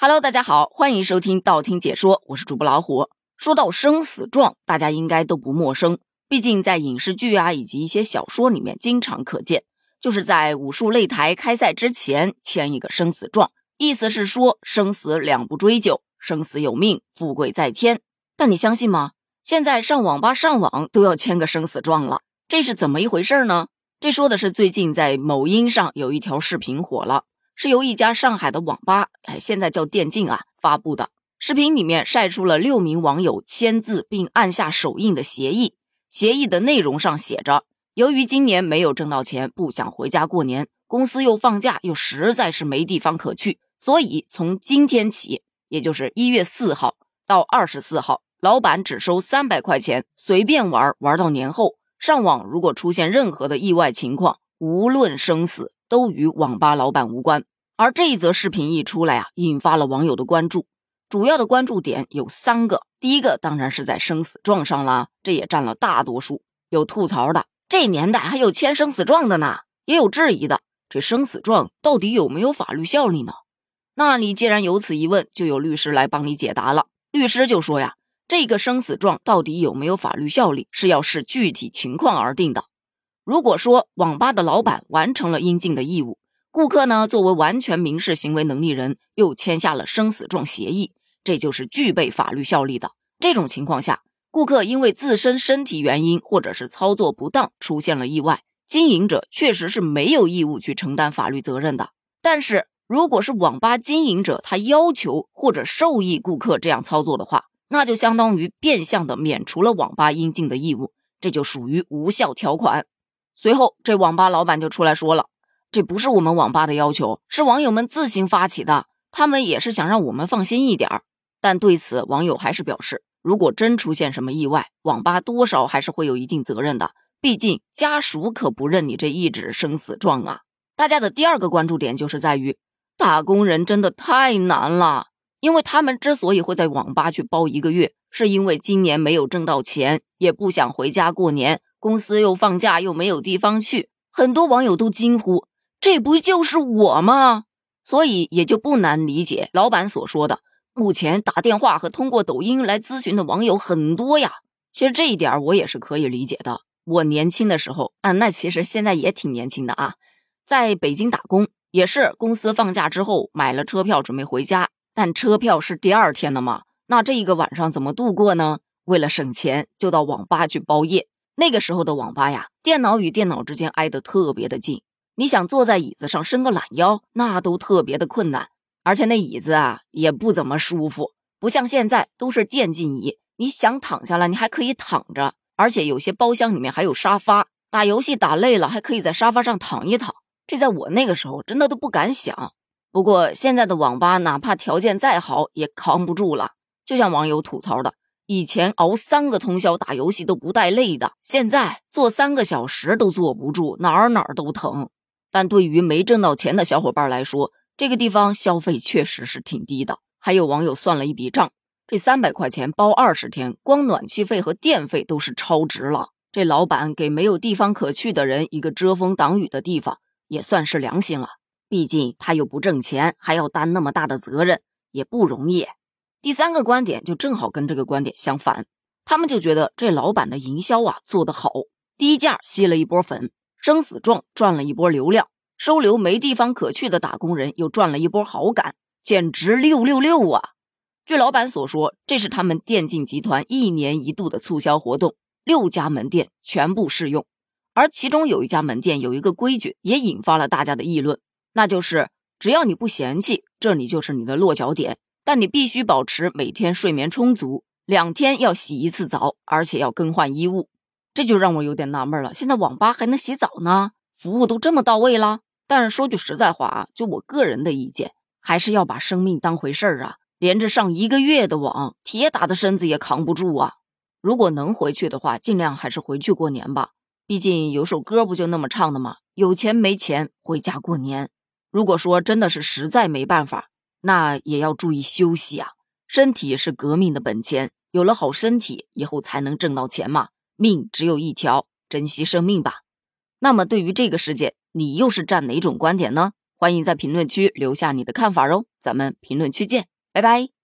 Hello，大家好，欢迎收听道听解说，我是主播老虎。说到生死状，大家应该都不陌生，毕竟在影视剧啊以及一些小说里面经常可见，就是在武术擂台开赛之前签一个生死状，意思是说生死两不追究，生死有命，富贵在天。但你相信吗？现在上网吧上网都要签个生死状了，这是怎么一回事呢？这说的是最近在某音上有一条视频火了。是由一家上海的网吧，哎，现在叫电竞啊，发布的视频里面晒出了六名网友签字并按下手印的协议。协议的内容上写着：由于今年没有挣到钱，不想回家过年，公司又放假，又实在是没地方可去，所以从今天起，也就是一月四号到二十四号，老板只收三百块钱，随便玩玩到年后。上网如果出现任何的意外情况，无论生死。都与网吧老板无关，而这一则视频一出来啊，引发了网友的关注。主要的关注点有三个，第一个当然是在生死状上啦，这也占了大多数。有吐槽的，这年代还有签生死状的呢；也有质疑的，这生死状到底有没有法律效力呢？那你既然有此疑问，就有律师来帮你解答了。律师就说呀，这个生死状到底有没有法律效力，是要视具体情况而定的。如果说网吧的老板完成了应尽的义务，顾客呢作为完全民事行为能力人又签下了生死状协议，这就是具备法律效力的。这种情况下，顾客因为自身身体原因或者是操作不当出现了意外，经营者确实是没有义务去承担法律责任的。但是，如果是网吧经营者他要求或者授意顾客这样操作的话，那就相当于变相的免除了网吧应尽的义务，这就属于无效条款。随后，这网吧老板就出来说了：“这不是我们网吧的要求，是网友们自行发起的。他们也是想让我们放心一点儿。”但对此，网友还是表示，如果真出现什么意外，网吧多少还是会有一定责任的。毕竟家属可不认你这一纸生死状啊！大家的第二个关注点就是在于，打工人真的太难了，因为他们之所以会在网吧去包一个月，是因为今年没有挣到钱，也不想回家过年。公司又放假，又没有地方去，很多网友都惊呼：“这不就是我吗？”所以也就不难理解老板所说的，目前打电话和通过抖音来咨询的网友很多呀。其实这一点我也是可以理解的。我年轻的时候，啊，那其实现在也挺年轻的啊，在北京打工，也是公司放假之后买了车票准备回家，但车票是第二天的嘛，那这一个晚上怎么度过呢？为了省钱，就到网吧去包夜。那个时候的网吧呀，电脑与电脑之间挨得特别的近，你想坐在椅子上伸个懒腰，那都特别的困难，而且那椅子啊也不怎么舒服，不像现在都是电竞椅，你想躺下来你还可以躺着，而且有些包厢里面还有沙发，打游戏打累了还可以在沙发上躺一躺，这在我那个时候真的都不敢想。不过现在的网吧哪怕条件再好也扛不住了，就像网友吐槽的。以前熬三个通宵打游戏都不带累的，现在坐三个小时都坐不住，哪儿哪儿都疼。但对于没挣到钱的小伙伴来说，这个地方消费确实是挺低的。还有网友算了一笔账，这三百块钱包二十天，光暖气费和电费都是超值了。这老板给没有地方可去的人一个遮风挡雨的地方，也算是良心了。毕竟他又不挣钱，还要担那么大的责任，也不容易。第三个观点就正好跟这个观点相反，他们就觉得这老板的营销啊做得好，低价吸了一波粉，生死状赚了一波流量，收留没地方可去的打工人又赚了一波好感，简直六六六啊！据老板所说，这是他们电竞集团一年一度的促销活动，六家门店全部适用，而其中有一家门店有一个规矩，也引发了大家的议论，那就是只要你不嫌弃，这里就是你的落脚点。但你必须保持每天睡眠充足，两天要洗一次澡，而且要更换衣物。这就让我有点纳闷了，现在网吧还能洗澡呢？服务都这么到位了？但是说句实在话啊，就我个人的意见，还是要把生命当回事儿啊！连着上一个月的网，铁打的身子也扛不住啊！如果能回去的话，尽量还是回去过年吧。毕竟有首歌不就那么唱的吗？有钱没钱回家过年。如果说真的是实在没办法，那也要注意休息啊！身体是革命的本钱，有了好身体，以后才能挣到钱嘛。命只有一条，珍惜生命吧。那么对于这个事件，你又是站哪种观点呢？欢迎在评论区留下你的看法哦，咱们评论区见，拜拜。